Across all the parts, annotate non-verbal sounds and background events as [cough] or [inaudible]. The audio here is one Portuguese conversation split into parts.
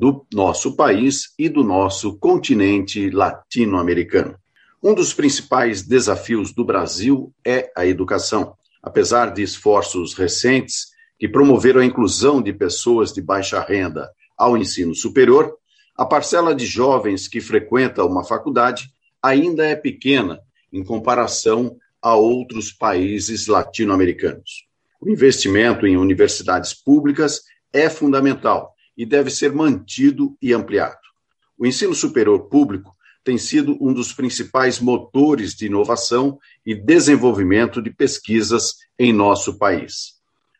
do nosso país e do nosso continente latino-americano. Um dos principais desafios do Brasil é a educação. Apesar de esforços recentes que promoveram a inclusão de pessoas de baixa renda ao ensino superior, a parcela de jovens que frequenta uma faculdade ainda é pequena em comparação a outros países latino-americanos. O investimento em universidades públicas é fundamental e deve ser mantido e ampliado. O ensino superior público tem sido um dos principais motores de inovação e desenvolvimento de pesquisas em nosso país.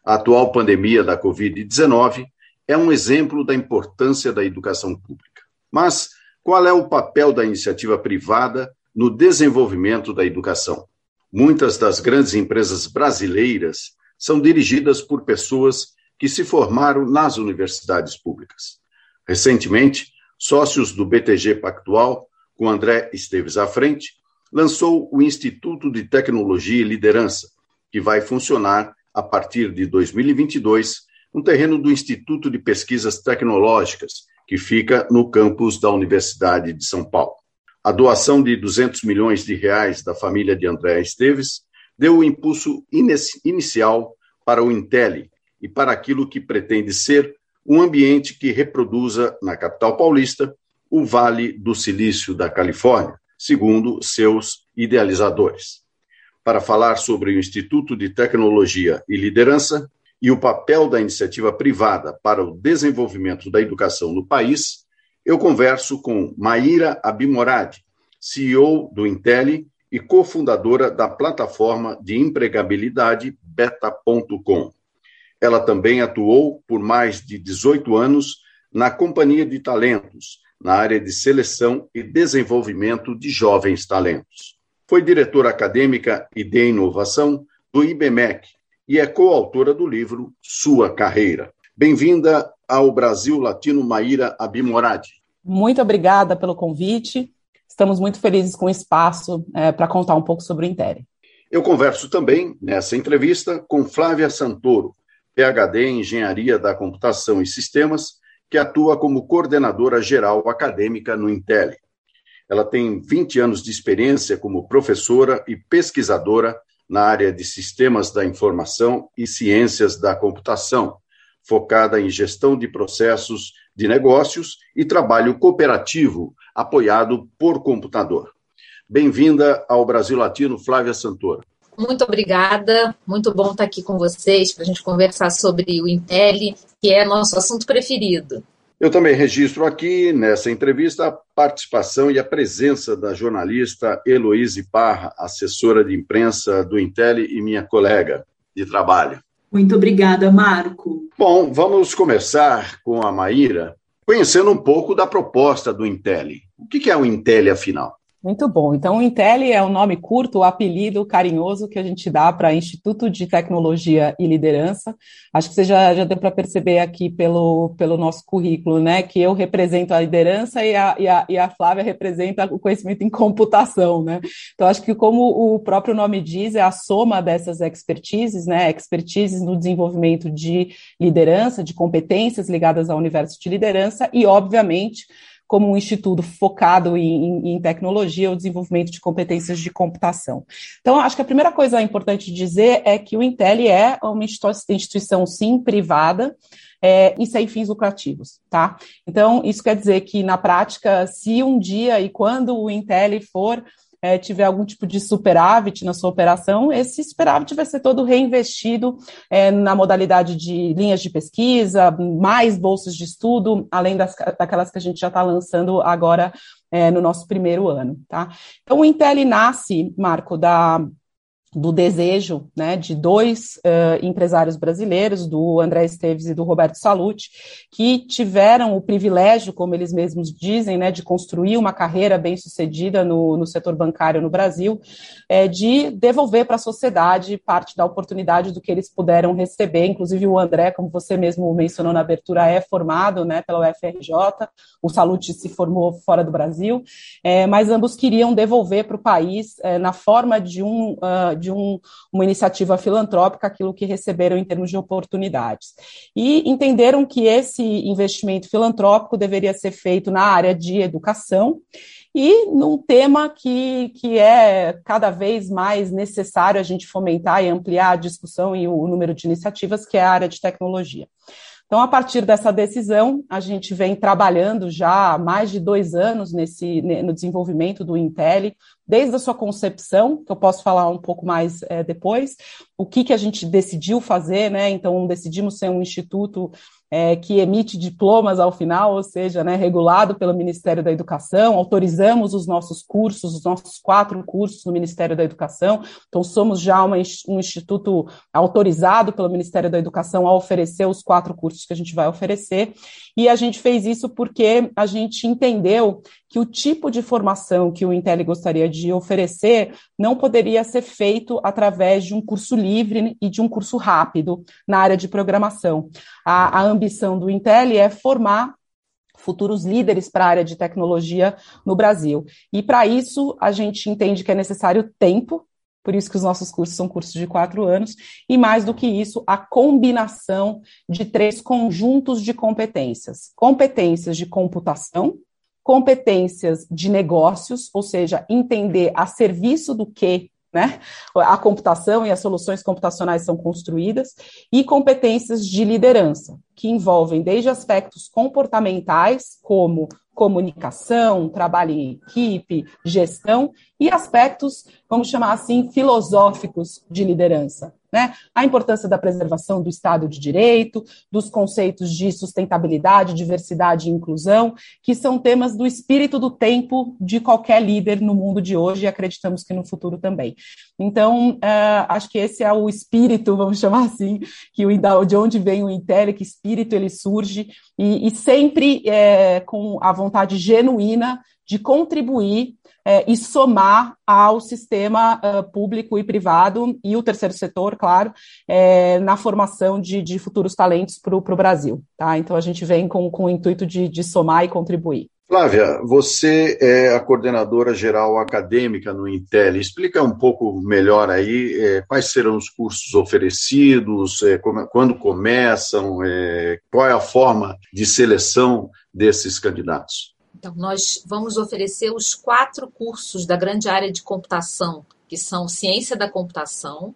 A atual pandemia da Covid-19 é um exemplo da importância da educação pública. Mas qual é o papel da iniciativa privada no desenvolvimento da educação? Muitas das grandes empresas brasileiras são dirigidas por pessoas que se formaram nas universidades públicas. Recentemente, sócios do BTG Pactual, com André Esteves à frente, lançou o Instituto de Tecnologia e Liderança, que vai funcionar a partir de 2022 no terreno do Instituto de Pesquisas Tecnológicas, que fica no campus da Universidade de São Paulo. A doação de 200 milhões de reais da família de André Esteves deu o impulso inicial para o Intelli, e para aquilo que pretende ser um ambiente que reproduza na capital paulista o Vale do Silício da Califórnia, segundo seus idealizadores. Para falar sobre o Instituto de Tecnologia e Liderança e o papel da iniciativa privada para o desenvolvimento da educação no país, eu converso com Maíra Abimorad, CEO do Intelli e cofundadora da plataforma de empregabilidade beta.com. Ela também atuou por mais de 18 anos na Companhia de Talentos, na área de seleção e desenvolvimento de jovens talentos. Foi diretora acadêmica e de inovação do IBMEC e é coautora do livro Sua Carreira. Bem-vinda ao Brasil Latino, Maíra Abimorad. Muito obrigada pelo convite. Estamos muito felizes com o espaço é, para contar um pouco sobre o Intere. Eu converso também, nessa entrevista, com Flávia Santoro, PhD em Engenharia da Computação e Sistemas, que atua como coordenadora geral acadêmica no Intel. Ela tem 20 anos de experiência como professora e pesquisadora na área de Sistemas da Informação e Ciências da Computação, focada em gestão de processos de negócios e trabalho cooperativo apoiado por computador. Bem-vinda ao Brasil Latino, Flávia Santoro. Muito obrigada, muito bom estar aqui com vocês para a gente conversar sobre o Intel, que é nosso assunto preferido. Eu também registro aqui, nessa entrevista, a participação e a presença da jornalista Heloíse Parra, assessora de imprensa do Intel e minha colega de trabalho. Muito obrigada, Marco. Bom, vamos começar com a Maíra, conhecendo um pouco da proposta do Intel. O que é o Intel, afinal? Muito bom. Então, o Intel é o nome curto, o apelido carinhoso que a gente dá para Instituto de Tecnologia e Liderança. Acho que você já, já deu para perceber aqui pelo, pelo nosso currículo, né, que eu represento a liderança e a, e, a, e a Flávia representa o conhecimento em computação, né. Então, acho que como o próprio nome diz, é a soma dessas expertises, né, expertises no desenvolvimento de liderança, de competências ligadas ao universo de liderança e, obviamente, como um instituto focado em, em, tecnologia, o desenvolvimento de competências de computação. Então, acho que a primeira coisa importante dizer é que o Intel é uma instituição, sim, privada, é, e sem fins lucrativos, tá? Então, isso quer dizer que, na prática, se um dia e quando o Intel for é, tiver algum tipo de superávit na sua operação, esse superávit vai ser todo reinvestido é, na modalidade de linhas de pesquisa, mais bolsas de estudo, além das, daquelas que a gente já está lançando agora é, no nosso primeiro ano. Tá? Então, o Intel nasce, Marco, da do desejo né, de dois uh, empresários brasileiros, do André Esteves e do Roberto Salute, que tiveram o privilégio, como eles mesmos dizem, né, de construir uma carreira bem sucedida no, no setor bancário no Brasil, é, de devolver para a sociedade parte da oportunidade do que eles puderam receber. Inclusive, o André, como você mesmo mencionou na abertura, é formado né, pela UFRJ, o Salute se formou fora do Brasil, é, mas ambos queriam devolver para o país é, na forma de um. Uh, de um, uma iniciativa filantrópica aquilo que receberam em termos de oportunidades. E entenderam que esse investimento filantrópico deveria ser feito na área de educação e num tema que, que é cada vez mais necessário a gente fomentar e ampliar a discussão e o número de iniciativas, que é a área de tecnologia. Então, a partir dessa decisão, a gente vem trabalhando já há mais de dois anos nesse, no desenvolvimento do Intel, desde a sua concepção, que eu posso falar um pouco mais é, depois, o que, que a gente decidiu fazer, né? Então, decidimos ser um instituto é, que emite diplomas ao final, ou seja, né, regulado pelo Ministério da Educação, autorizamos os nossos cursos, os nossos quatro cursos no Ministério da Educação, então somos já uma, um instituto autorizado pelo Ministério da Educação a oferecer os quatro cursos que a gente vai oferecer, e a gente fez isso porque a gente entendeu que o tipo de formação que o Intel gostaria de oferecer não poderia ser feito através de um curso livre e de um curso rápido na área de programação. A, a ambição do Intel é formar futuros líderes para a área de tecnologia no Brasil. E para isso, a gente entende que é necessário tempo, por isso que os nossos cursos são cursos de quatro anos, e mais do que isso, a combinação de três conjuntos de competências: competências de computação, competências de negócios, ou seja, entender a serviço do que né? A computação e as soluções computacionais são construídas, e competências de liderança, que envolvem desde aspectos comportamentais, como comunicação, trabalho em equipe, gestão, e aspectos, vamos chamar assim, filosóficos de liderança, né? A importância da preservação do Estado de Direito, dos conceitos de sustentabilidade, diversidade e inclusão, que são temas do espírito do tempo de qualquer líder no mundo de hoje e acreditamos que no futuro também. Então, uh, acho que esse é o espírito, vamos chamar assim, que o, de onde vem o Intel, que espírito ele surge, e, e sempre é, com a vontade genuína de contribuir é, e somar ao sistema uh, público e privado e o terceiro setor, claro, é, na formação de, de futuros talentos para o Brasil. Tá? Então a gente vem com, com o intuito de, de somar e contribuir. Flávia, você é a coordenadora geral acadêmica no Intel. Explica um pouco melhor aí é, quais serão os cursos oferecidos, é, como, quando começam, é, qual é a forma de seleção desses candidatos. Então, nós vamos oferecer os quatro cursos da grande área de computação, que são Ciência da Computação,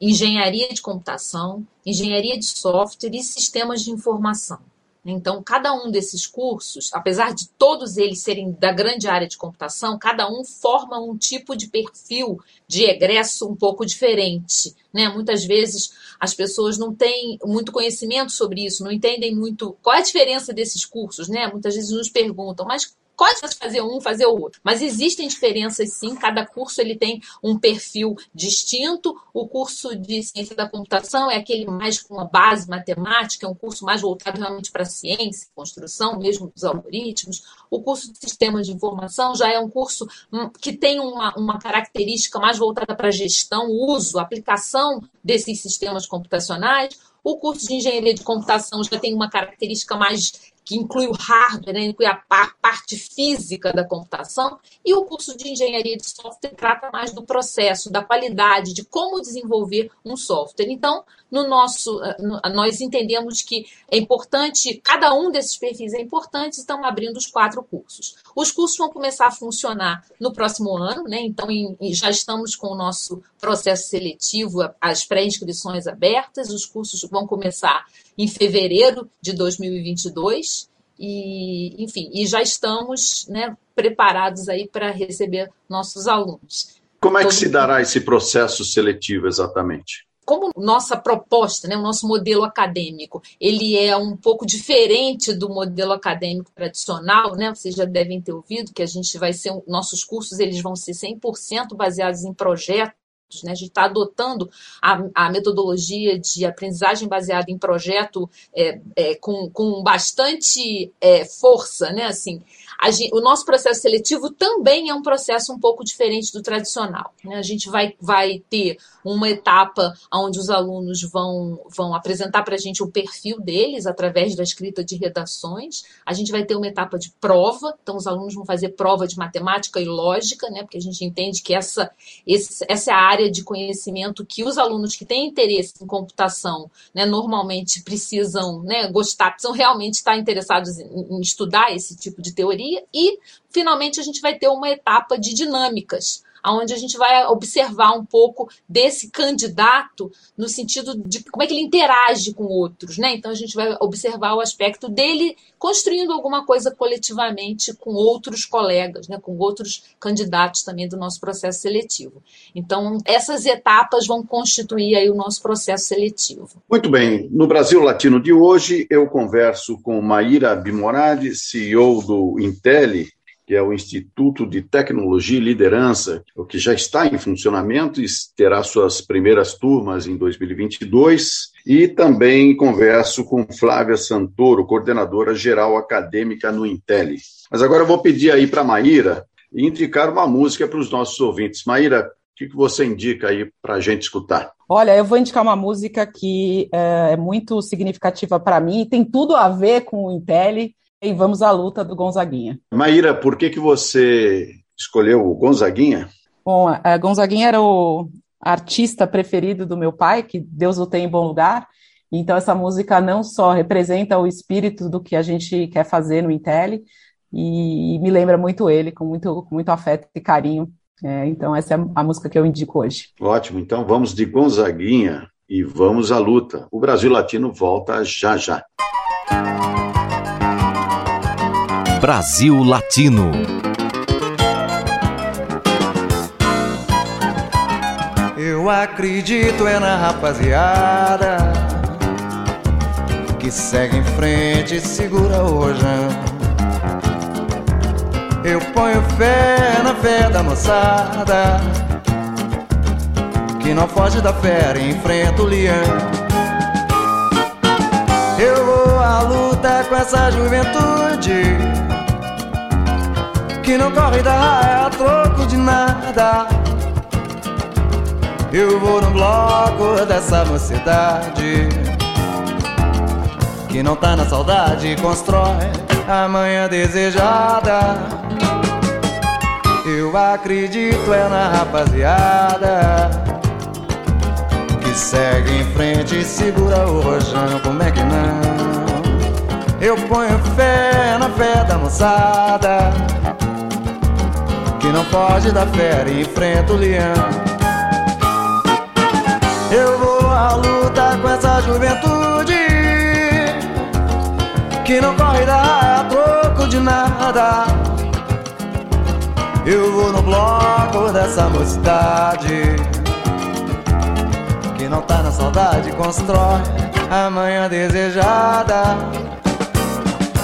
Engenharia de Computação, Engenharia de Software e Sistemas de Informação. Então, cada um desses cursos, apesar de todos eles serem da grande área de computação, cada um forma um tipo de perfil de egresso um pouco diferente. Né? Muitas vezes as pessoas não têm muito conhecimento sobre isso, não entendem muito qual é a diferença desses cursos. Né? Muitas vezes nos perguntam, mas pode fazer um, fazer o outro. Mas existem diferenças sim, cada curso ele tem um perfil distinto. O curso de ciência da computação é aquele mais com uma base matemática, é um curso mais voltado realmente para ciência, construção mesmo dos algoritmos. O curso de sistemas de informação já é um curso hum, que tem uma, uma característica mais voltada para gestão, uso, aplicação desses sistemas computacionais. O curso de engenharia de computação já tem uma característica mais que inclui o hardware, né, inclui a parte física da computação, e o curso de engenharia de software trata mais do processo, da qualidade, de como desenvolver um software. Então, no nosso, eh, nós entendemos que é importante, cada um desses perfis é importante, estão abrindo os quatro cursos. Os cursos vão começar a funcionar no próximo ano, né? Então, em, já estamos com o nosso processo seletivo, as pré-inscrições abertas, os cursos vão começar em fevereiro de 2022 e, enfim, e já estamos né, preparados aí para receber nossos alunos. Como é que se dará esse processo seletivo exatamente? Como nossa proposta, né, o nosso modelo acadêmico, ele é um pouco diferente do modelo acadêmico tradicional, né? Vocês já devem ter ouvido que a gente vai ser nossos cursos eles vão ser 100% baseados em projetos Né? A gente está adotando a, a, metodologia de aprendizagem baseada em projeto é, é, com, com bastante é, força, né? Assim, gente, o nosso processo seletivo também é um processo um pouco diferente do tradicional. Né? A gente vai, vai ter uma etapa onde os alunos vão, vão apresentar para a gente o perfil deles através da escrita de redações. A gente vai ter uma etapa de prova, então os alunos vão fazer prova de matemática e lógica, né? porque a gente entende que essa, esse, essa é a área de conhecimento que os alunos que têm interesse em computação né, normalmente precisam né, gostar, precisam realmente estar interessados em, em estudar esse tipo de teoria. E, finalmente, a gente vai ter uma etapa de dinâmicas onde a gente vai observar um pouco desse candidato no sentido de como é que ele interage com outros, né? Então a gente vai observar o aspecto dele construindo alguma coisa coletivamente com outros colegas, né? Com outros candidatos também do nosso processo seletivo. Então essas etapas vão constituir aí o nosso processo seletivo. Muito bem. No Brasil Latino de hoje eu converso com Maíra Bimoradi, CEO do Intelli, que é o Instituto de Tecnologia e Liderança, o que já está em funcionamento e terá suas primeiras turmas em 2022. E também converso com Flávia Santoro, coordenadora geral acadêmica no Intel. Mas agora eu vou pedir aí para Maíra indicar uma música para os nossos ouvintes. Maíra, o que, que você indica aí para a gente escutar? Olha, eu vou indicar uma música que é, é muito significativa para mim, tem tudo a ver com o Intel, e vamos à luta do Gonzaguinha. Maíra, por que, que você escolheu o Gonzaguinha? Bom, a Gonzaguinha era o artista preferido do meu pai, que Deus o tem em bom lugar. Então, essa música não só representa o espírito do que a gente quer fazer no Intel, e me lembra muito ele, com muito, com muito afeto e carinho. É, então, essa é a música que eu indico hoje. Ótimo, então vamos de Gonzaguinha e vamos à luta. O Brasil Latino volta já já. Brasil Latino. Eu acredito é na rapaziada que segue em frente e segura o rojão. Eu ponho fé na fé da moçada que não foge da fera e enfrenta o leão. Eu vou à luta com essa juventude que não corre da raia a troco de nada. Eu vou no bloco dessa mocidade que não tá na saudade constrói a manhã desejada. Eu acredito é na rapaziada que segue em frente e segura o rojão. Como é que não? Eu ponho fé na fé da moçada que não foge da fera e enfrenta o leão. Eu vou à luta com essa juventude que não corre a troco de nada. Eu vou no bloco dessa mocidade que não tá na saudade, constrói a manhã desejada.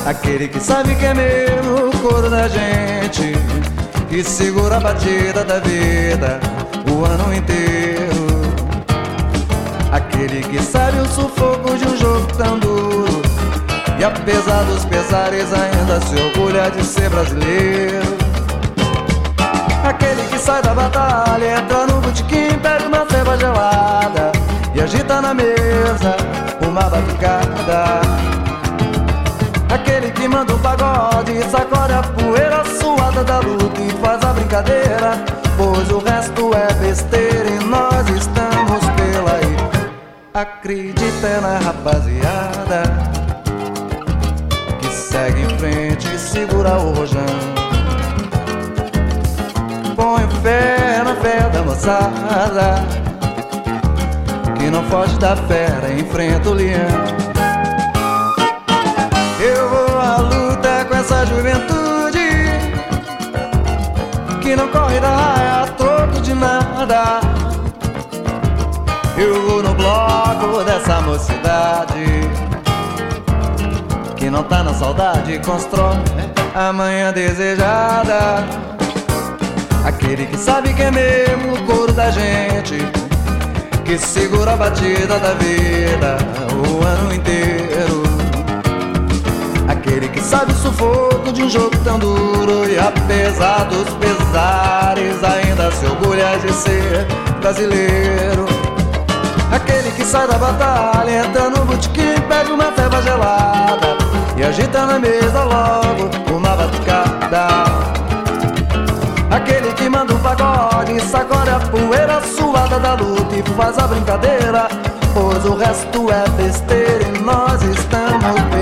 Aquele que sabe que é mesmo o coro da gente que segura a batida da vida o ano inteiro. Aquele que sabe o sufoco de um jogo tão duro e apesar dos pesares ainda se orgulha de ser brasileiro. Aquele que sai da batalha, entra no botequim, pede uma ceva gelada e agita na mesa uma batucada. Aquele que manda o pagode, sacode a poeira suada da luta e faz a brincadeira. Pois o resto é besteira e nós estamos pela aí. Acredita na rapaziada que segue em frente e segura o rojão. Põe fé na fé da moçada que não foge da fera, enfrenta o leão. Essa juventude que não corre da raia a troco de nada. Eu vou no bloco dessa mocidade que não tá na saudade, constrói a manhã desejada. Aquele que sabe que é mesmo o couro da gente, que segura a batida da vida o ano inteiro. Sabe o sufoco de um jogo tão duro e apesar dos pesares ainda se orgulha de ser brasileiro. Aquele que sai da batalha, entra no botequim, pega uma feva gelada e agita na mesa logo uma batucada. Aquele que manda um pagode, sacode a poeira suada da luta e faz a brincadeira. Pois o resto é besteira e nós estamos pela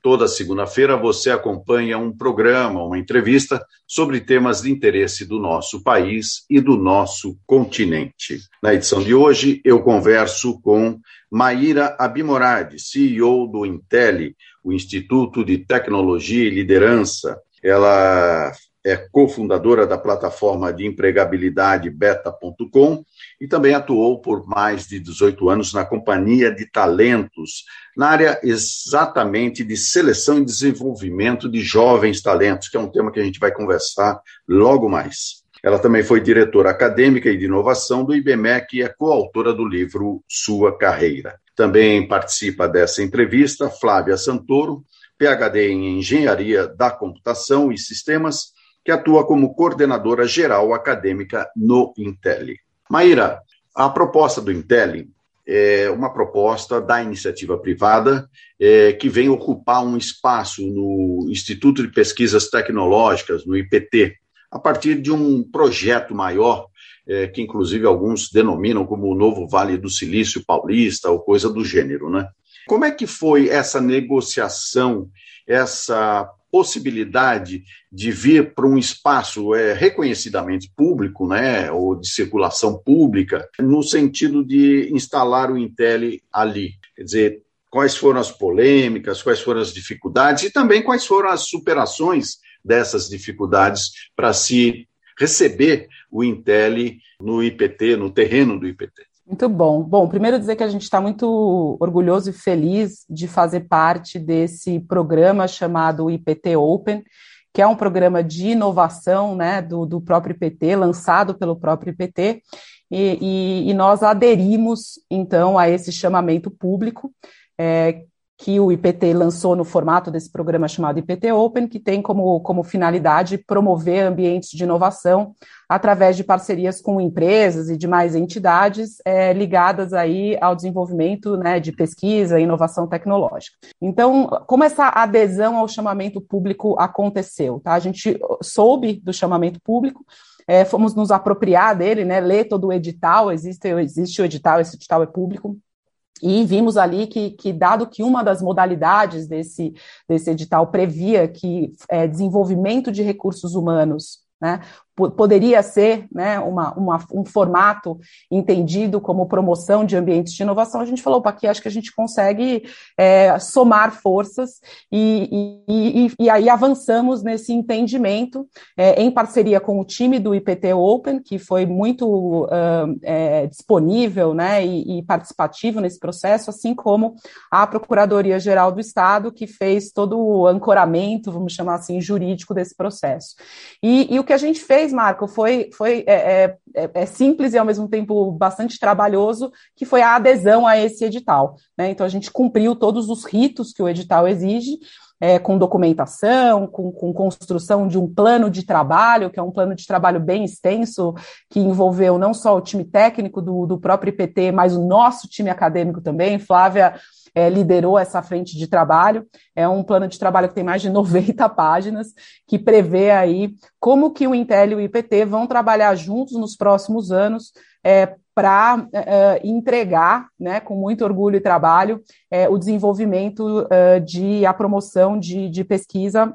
Toda segunda-feira você acompanha um programa, uma entrevista sobre temas de interesse do nosso país e do nosso continente. Na edição de hoje, eu converso com Maíra Abimoradi, CEO do Intel, o Instituto de Tecnologia e Liderança. Ela é cofundadora da plataforma de empregabilidade beta.com e também atuou por mais de 18 anos na Companhia de Talentos, na área exatamente de seleção e desenvolvimento de jovens talentos, que é um tema que a gente vai conversar logo mais. Ela também foi diretora acadêmica e de inovação do IBMEC e é coautora do livro Sua Carreira. Também participa dessa entrevista Flávia Santoro, PhD em Engenharia da Computação e Sistemas, que atua como coordenadora geral acadêmica no Intel. Maíra, a proposta do Intel é uma proposta da iniciativa privada é, que vem ocupar um espaço no Instituto de Pesquisas Tecnológicas, no IPT, a partir de um projeto maior, é, que inclusive alguns denominam como o novo Vale do Silício Paulista ou coisa do gênero, né? Como é que foi essa negociação, essa possibilidade de vir para um espaço é, reconhecidamente público, né, ou de circulação pública, no sentido de instalar o Intel ali. Quer dizer, quais foram as polêmicas, quais foram as dificuldades e também quais foram as superações dessas dificuldades para se receber o Intel no IPT, no terreno do IPT. Muito bom. Bom, primeiro dizer que a gente está muito orgulhoso e feliz de fazer parte desse programa chamado IPT Open, que é um programa de inovação né, do, do próprio IPT, lançado pelo próprio IPT, e, e, e nós aderimos, então, a esse chamamento público, é, que o IPT lançou no formato desse programa chamado IPT Open, que tem como, como finalidade promover ambientes de inovação através de parcerias com empresas e demais entidades é, ligadas aí ao desenvolvimento né, de pesquisa e inovação tecnológica. Então, como essa adesão ao chamamento público aconteceu? Tá? A gente soube do chamamento público, é, fomos nos apropriar dele, né, ler todo o edital, existe, existe o edital, esse edital é público, e vimos ali que, que, dado que uma das modalidades desse, desse edital previa que é, desenvolvimento de recursos humanos né, poderia ser né, uma, uma, um formato entendido como promoção de ambientes de inovação, a gente falou, aqui acho que a gente consegue é, somar forças e, e, e, e, aí avançamos nesse entendimento é, em parceria com o time do IPT Open, que foi muito uh, é, disponível né, e, participativo nesse processo, assim como a Procuradoria-Geral do Estado, que fez todo o ancoramento, vamos chamar assim, jurídico desse processo. e o que a gente fez fez, Marco, foi, foi é, é, é, é, simples e ao mesmo tempo bastante trabalhoso, que foi a adesão a esse edital. Né? Então a gente cumpriu todos os ritos que o edital exige. É, com documentação, com, com, construção de um plano de trabalho, que é um plano de trabalho bem extenso, que envolveu não só o time técnico do, do próprio IPT, mas o nosso time acadêmico também. Flávia é, liderou essa frente de trabalho. É um plano de trabalho que tem mais de [laughs] 90 páginas, que prevê aí como que o Intel e o IPT vão trabalhar juntos nos próximos anos é, para é, é, entregar, né, com muito orgulho e trabalho, é, o desenvolvimento de a promoção de, de pesquisa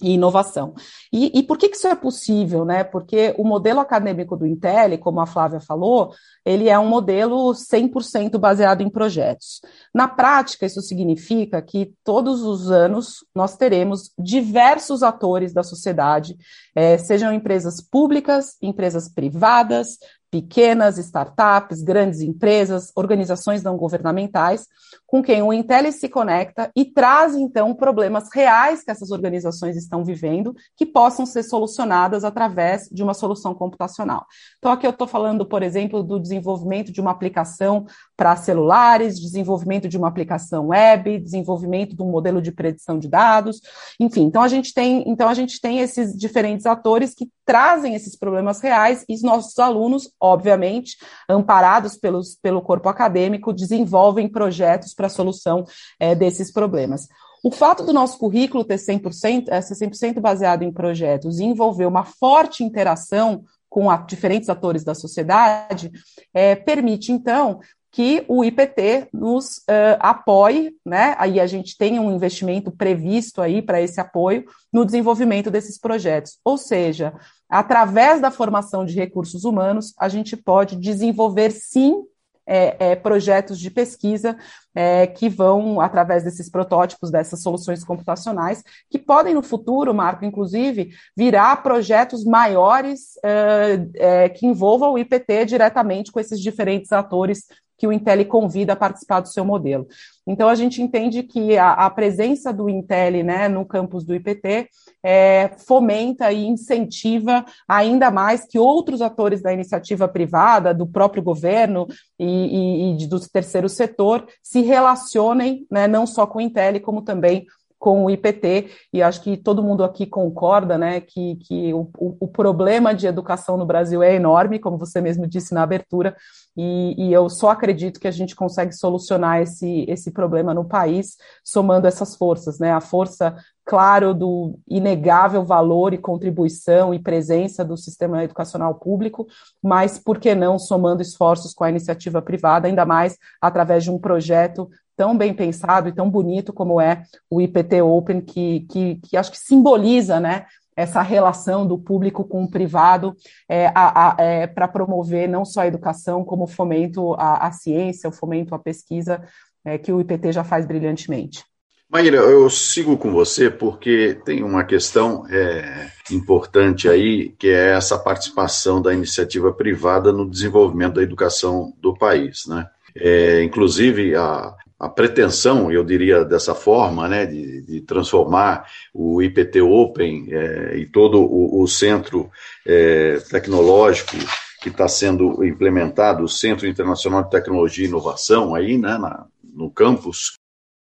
e inovação. E, e, por que, que isso é possível? Né? Porque o modelo acadêmico do Intel, como a Flávia falou, ele é um modelo 100% baseado em projetos. Na prática, isso significa que todos os anos nós teremos diversos atores da sociedade, é, sejam empresas públicas, empresas privadas, pequenas startups, grandes empresas, organizações não governamentais, com quem o Intel se conecta e traz, então, problemas reais que essas organizações estão vivendo, que possam ser solucionadas através de uma solução computacional. Então, aqui eu estou falando, por exemplo, do desenvolvimento de uma aplicação para celulares, desenvolvimento de uma aplicação web, desenvolvimento de um modelo de predição de dados, enfim. Então, a gente tem, então, a gente tem esses diferentes atores que trazem esses problemas reais e os nossos alunos, obviamente, amparados pelos, pelo corpo acadêmico, desenvolvem projetos para a solução é, desses problemas. O fato do nosso currículo ter 100%, é, ser 100% baseado em projetos e envolver uma forte interação com a, diferentes atores da sociedade, é, permite, então, que o IPT nos uh, apoie, né? Aí a gente tem um investimento previsto aí para esse apoio no desenvolvimento desses projetos. Ou seja, através da formação de recursos humanos, a gente pode desenvolver sim é, é, projetos de pesquisa é, que vão, através desses protótipos, dessas soluções computacionais, que podem no futuro, Marco, inclusive, virar projetos maiores é, é, que envolvam o IPT diretamente com esses diferentes atores que o Intel convida a participar do seu modelo. Então, a gente entende que a, a presença do Intel né, no campus do IPT é, fomenta e incentiva ainda mais que outros atores da iniciativa privada, do próprio governo e, e, e do terceiro setor se relacionem né, não só com o Intel, como também com o IPT, e acho que todo mundo aqui concorda né, que, que o, o, problema de educação no Brasil é enorme, como você mesmo disse na abertura, e, e, eu só acredito que a gente consegue solucionar esse, esse problema no país somando essas forças, né? A força, claro, do inegável valor e contribuição e presença do sistema educacional público, mas por que não somando esforços com a iniciativa privada, ainda mais através de um projeto tão bem pensado e tão bonito como é o IPT Open, que, que, que acho que simboliza, né? essa relação do público com o privado é, é, para promover não só a educação, como fomento à, à ciência, o fomento à pesquisa, é, que o IPT já faz brilhantemente. Maíra, eu sigo com você porque tem uma questão é, importante aí, que é essa participação da iniciativa privada no desenvolvimento da educação do país. Né? É, inclusive, a, a pretensão, eu diria dessa forma, né, de, de transformar o IPT Open é, e todo o, o centro é, tecnológico que está sendo implementado, o Centro Internacional de Tecnologia e Inovação, aí, né, na, no campus,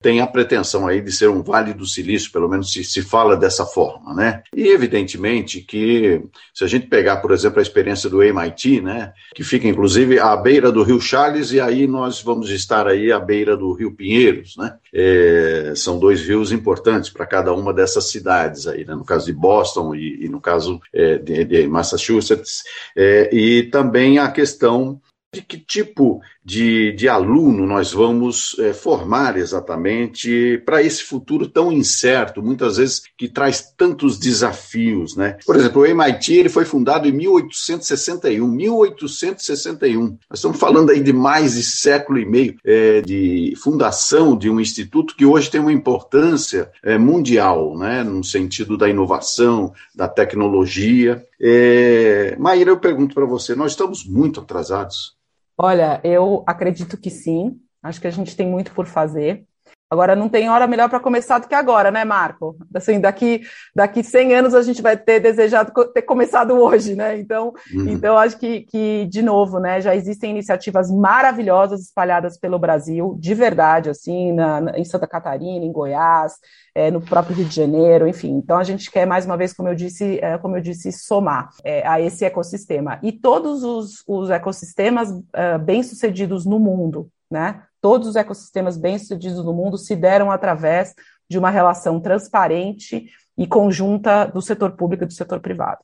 tem a pretensão aí de ser um Vale do Silício, pelo menos se, se fala dessa forma, né? E evidentemente que se a gente pegar, por exemplo, a experiência do MIT, né, que fica inclusive à beira do Rio Charles e aí nós vamos estar aí à beira do Rio Pinheiros, né? É, são dois rios importantes para cada uma dessas cidades aí, né? no caso de Boston e, e no caso é, de, de, Massachusetts, é, e também a questão de que tipo de, de aluno nós vamos é, formar exatamente para esse futuro tão incerto, muitas vezes que traz tantos desafios, né? Por exemplo, o MIT ele foi fundado em 1861, 1861. Nós estamos falando aí de mais de século e meio é, de fundação de um instituto que hoje tem uma importância é, mundial, né? No sentido da inovação, da tecnologia. É, Maíra, eu pergunto para você, nós estamos muito atrasados? Olha, eu acredito que sim. Acho que a gente tem muito por fazer. Agora, não tem hora melhor para começar do que agora, né, Marco? Assim, daqui, daqui 100 anos a gente vai ter desejado ter começado hoje, né? Então, uhum. então acho que, que, de novo, né, já existem iniciativas maravilhosas espalhadas pelo Brasil, de verdade, assim, na, na, em Santa Catarina, em Goiás, é, no próprio Rio de Janeiro, enfim. Então, a gente quer, mais uma vez, como eu disse, é, como eu disse somar é, a esse ecossistema. E todos os, os ecossistemas uh, bem-sucedidos no mundo, né? Todos os ecossistemas bem-sucedidos no mundo se deram através de uma relação transparente e conjunta do setor público e do setor privado.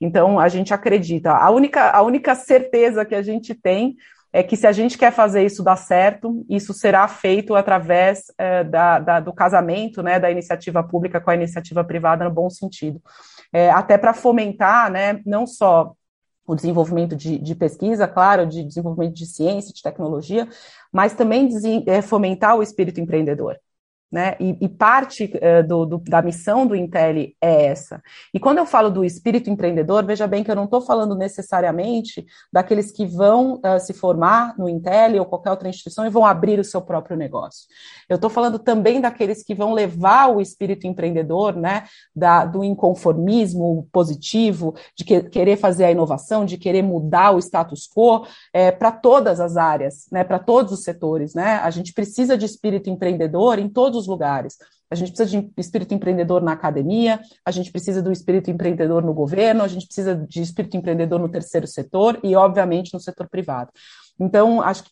Então, a gente acredita. A única, a única certeza que a gente tem é que se a gente quer fazer isso dar certo, isso será feito através é, da, da, do casamento, né, da iniciativa pública com a iniciativa privada no bom sentido. É, até para fomentar, né, não só o desenvolvimento de, de, pesquisa, claro, de desenvolvimento de ciência, de tecnologia, mas também é, fomentar o espírito empreendedor né? E, e parte uh, do, do, da missão do Intel é essa. E quando eu falo do espírito empreendedor, veja bem que eu não estou falando necessariamente daqueles que vão uh, se formar no Intel ou qualquer outra instituição e vão abrir o seu próprio negócio. Eu estou falando também daqueles que vão levar o espírito empreendedor, né? Da, do inconformismo positivo, de que, querer fazer a inovação, de querer mudar o status quo é, para todas as áreas, né? Para todos os setores, né? A gente precisa de espírito empreendedor em todos os lugares. A gente precisa de espírito empreendedor na academia, a gente precisa do espírito empreendedor no governo, a gente precisa de espírito empreendedor no terceiro setor e, obviamente, no setor privado. Então, acho que,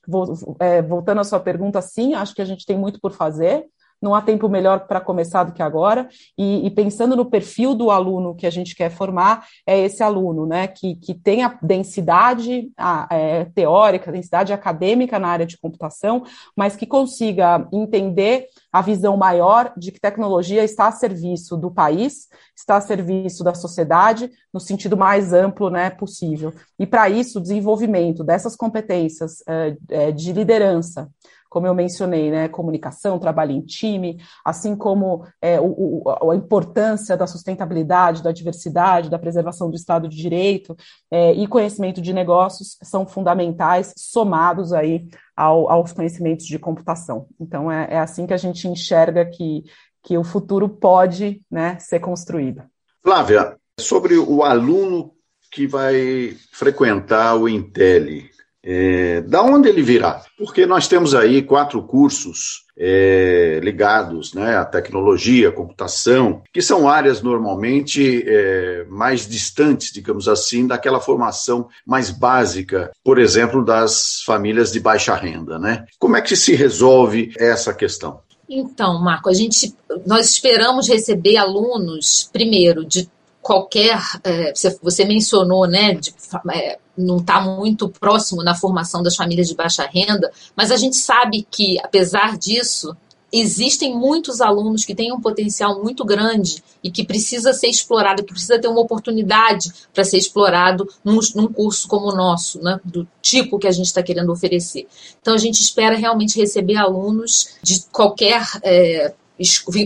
é, voltando à sua pergunta, sim, acho que a gente tem muito por fazer não há tempo melhor para começar do que agora, e, e, pensando no perfil do aluno que a gente quer formar, é esse aluno, né, que, que tem a densidade a, é, teórica, densidade acadêmica na área de computação, mas que consiga entender a visão maior de que tecnologia está a serviço do país, está a serviço da sociedade, no sentido mais amplo né, possível. E para isso, o desenvolvimento dessas competências é, é, de liderança, como eu mencionei, né, comunicação, trabalho em time, assim como é, o, o, a importância da sustentabilidade, da diversidade, da preservação do Estado de Direito é, e conhecimento de negócios são fundamentais, somados aí ao, aos conhecimentos de computação. Então, é, é, assim que a gente enxerga que, que o futuro pode né, ser construído. Flávia, sobre o aluno que vai frequentar o Intel, é, da onde ele virá? Porque nós temos aí quatro cursos é, ligados né, à tecnologia, à computação, que são áreas normalmente é, mais distantes, digamos assim, daquela formação mais básica, por exemplo, das famílias de baixa renda. Né? Como é que se resolve essa questão? Então, Marco, a gente, nós esperamos receber alunos, primeiro, de qualquer. É, você, mencionou, né, de, é, não está muito próximo na formação das famílias de baixa renda, mas a gente sabe que, apesar disso, existem muitos alunos que têm um potencial muito grande e que precisa ser explorado, que precisa ter uma oportunidade para ser explorado num, num, curso como o nosso, né, do tipo que a gente está querendo oferecer. Então, a gente espera realmente receber alunos de qualquer é,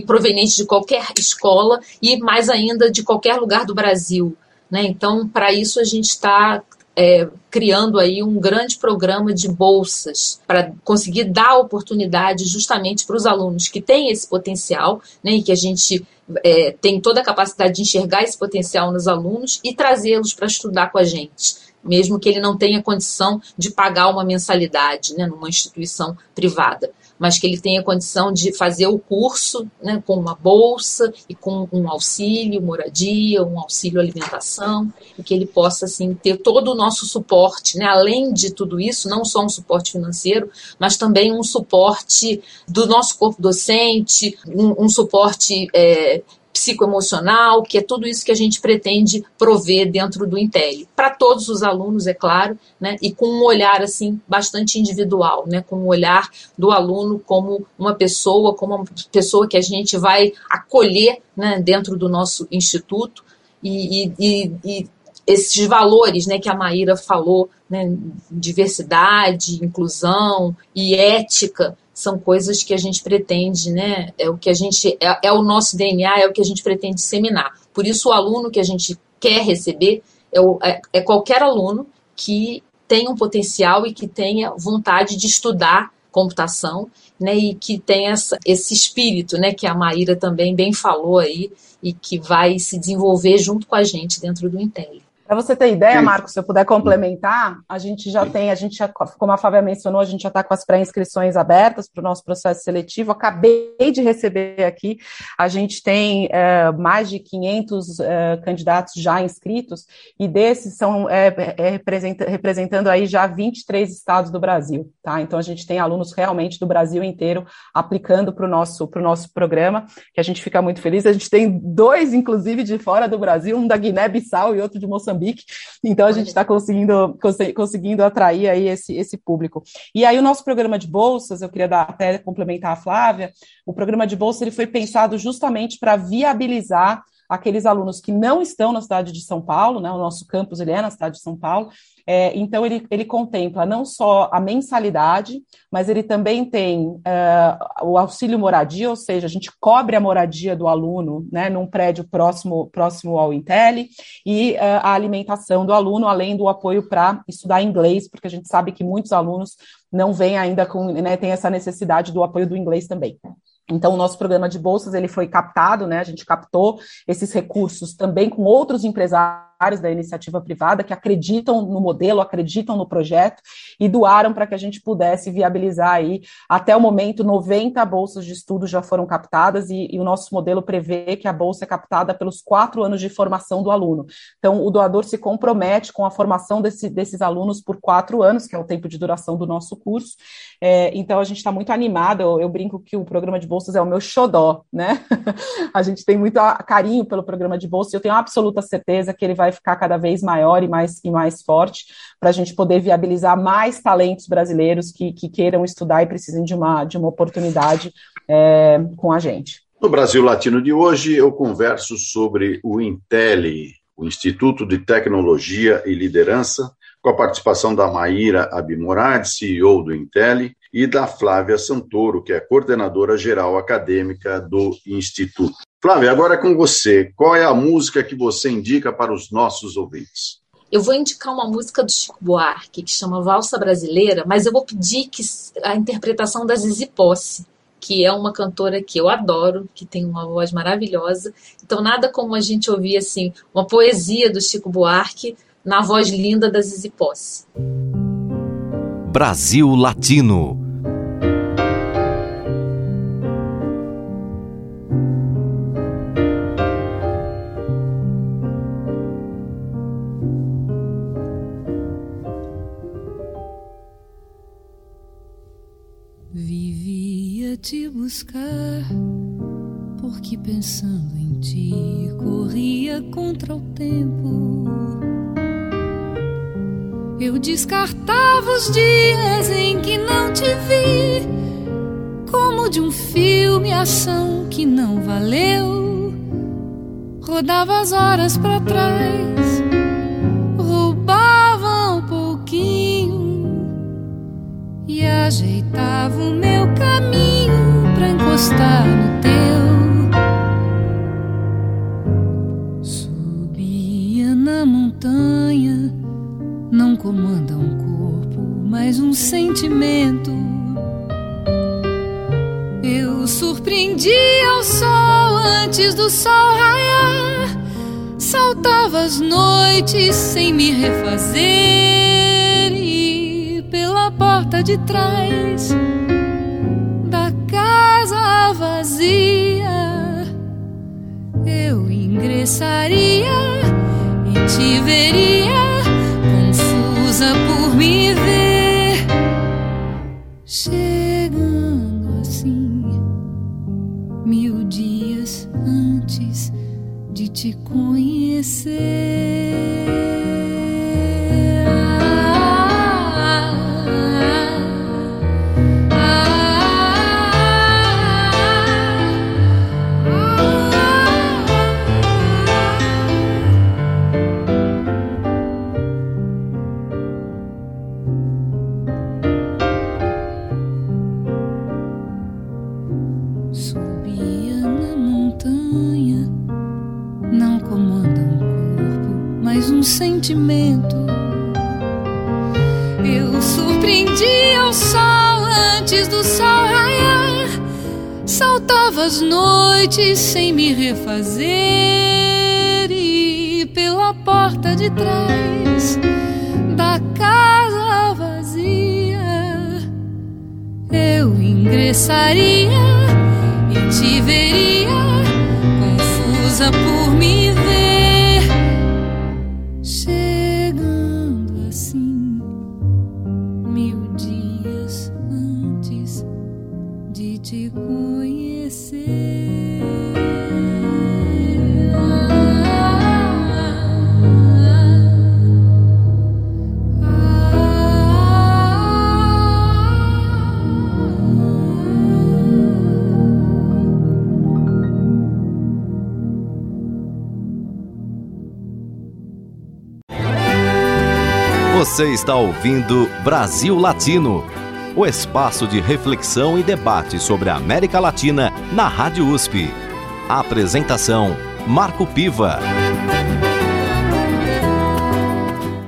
provenientes de qualquer escola e mais ainda de qualquer lugar do Brasil. Né? Então, para isso a gente está é, criando aí um grande programa de bolsas para conseguir dar oportunidade justamente para os alunos que têm esse potencial, né, e que a gente é, tem toda a capacidade de enxergar esse potencial nos alunos e trazê-los para estudar com a gente mesmo que ele não tenha condição de pagar uma mensalidade né, numa instituição privada mas que ele tenha condição de fazer o curso né, com uma bolsa e com um auxílio moradia, um auxílio alimentação, e que ele possa assim, ter todo o nosso suporte, né, além de tudo isso, não só um suporte financeiro, mas também um suporte do nosso corpo docente, um, um suporte é, psicoemocional, que é tudo isso que a gente pretende prover dentro do Intel. Para todos os alunos, é claro, né, e com um olhar assim bastante individual, né, com um olhar do aluno como uma pessoa, como uma pessoa que a gente vai acolher né, dentro do nosso instituto. E, e, e esses valores né, que a Maíra falou, né, diversidade, inclusão e ética, são coisas que a gente pretende, né? É o que a gente é, é, o nosso DNA, é o que a gente pretende disseminar. Por isso, o aluno que a gente quer receber é, o, é, é qualquer aluno que tenha um potencial e que tenha vontade de estudar computação, né? E que tenha essa, esse espírito, né? Que a Maíra também bem falou aí e que vai se desenvolver junto com a gente dentro do Intel. Para você ter ideia, Marcos, se eu puder complementar, a gente já tem, a gente já, como a Fábia mencionou, a gente já está com as pré-inscrições abertas para o nosso processo seletivo. Acabei de receber aqui, a gente tem é, mais de 500 é, candidatos já inscritos, e desses são é, é representa, representando aí já 23 estados do Brasil, tá? Então a gente tem alunos realmente do Brasil inteiro aplicando para o nosso, pro nosso programa, que a gente fica muito feliz. A gente tem dois, inclusive, de fora do Brasil, um da Guiné-Bissau e outro de Moçambique Moçambique, então a gente está conseguindo, conseguindo atrair aí esse, esse público. E aí o nosso programa de bolsas, eu queria dar, até complementar a Flávia, o programa de bolsa ele foi pensado justamente para viabilizar aqueles alunos que não estão na cidade de São Paulo, né, o nosso campus ele é na cidade de São Paulo, é, então ele, ele contempla não só a mensalidade, mas ele também tem uh, o auxílio moradia, ou seja, a gente cobre a moradia do aluno né, num prédio próximo, próximo ao Intel, e uh, a alimentação do aluno, além do apoio para estudar inglês, porque a gente sabe que muitos alunos não vêm ainda com, né, tem essa necessidade do apoio do inglês também. Então, o nosso programa de bolsas ele foi captado, né? A gente captou esses recursos também com outros empresários da iniciativa privada que acreditam no modelo, acreditam no projeto e doaram para que a gente pudesse viabilizar aí, até o momento, 90 bolsas de estudo já foram captadas e, e o nosso modelo prevê que a bolsa é captada pelos quatro anos de formação do aluno. Então, o doador se compromete com a formação desse, desses alunos por quatro anos, que é o tempo de duração do nosso curso. É, então, a gente está muito animado. Eu, eu, brinco que o programa de bolsas é o meu xodó, né? [laughs] a gente tem muito carinho pelo programa de bolsas e eu tenho absoluta certeza que ele vai vai ficar cada vez maior e mais, e mais forte, para a gente poder viabilizar mais talentos brasileiros que, que queiram estudar e precisem de uma, de uma oportunidade é, com a gente. No Brasil Latino de hoje, eu converso sobre o Intel, o Instituto de Tecnologia e Liderança, com a participação da Maíra Abimorad, CEO do Intel, e da Flávia Santoro, que é coordenadora geral acadêmica do Instituto. Flávia, agora é com você. Qual é a música que você indica para os nossos ouvintes? Eu vou indicar uma música do Chico Buarque que chama Valsa Brasileira, mas eu vou pedir que a interpretação da Zizi Posse, que é uma cantora que eu adoro, que tem uma voz maravilhosa. Então nada como a gente ouvir assim uma poesia do Chico Buarque na voz linda da Zizi Posse. Brasil Latino buscar, porque pensando em ti corria contra o tempo. Eu descartava os dias em que não te vi, como de um filme ação que não valeu. Rodava as horas para trás, roubava um pouquinho e ajeitava o meu encostar no teu. Subia na montanha, não comanda um corpo, mas um sentimento. Eu surpreendia o sol antes do sol raiar. Saltava as noites sem me refazer e pela porta de trás vazia, eu ingressaria e te veria confusa por me ver chegando assim mil dias antes de te conhecer. As noites sem me refazer. E pela porta de trás da casa vazia eu ingressaria e te veria Você está ouvindo Brasil Latino, o espaço de reflexão e debate sobre a América Latina na Rádio USP. A apresentação: Marco Piva.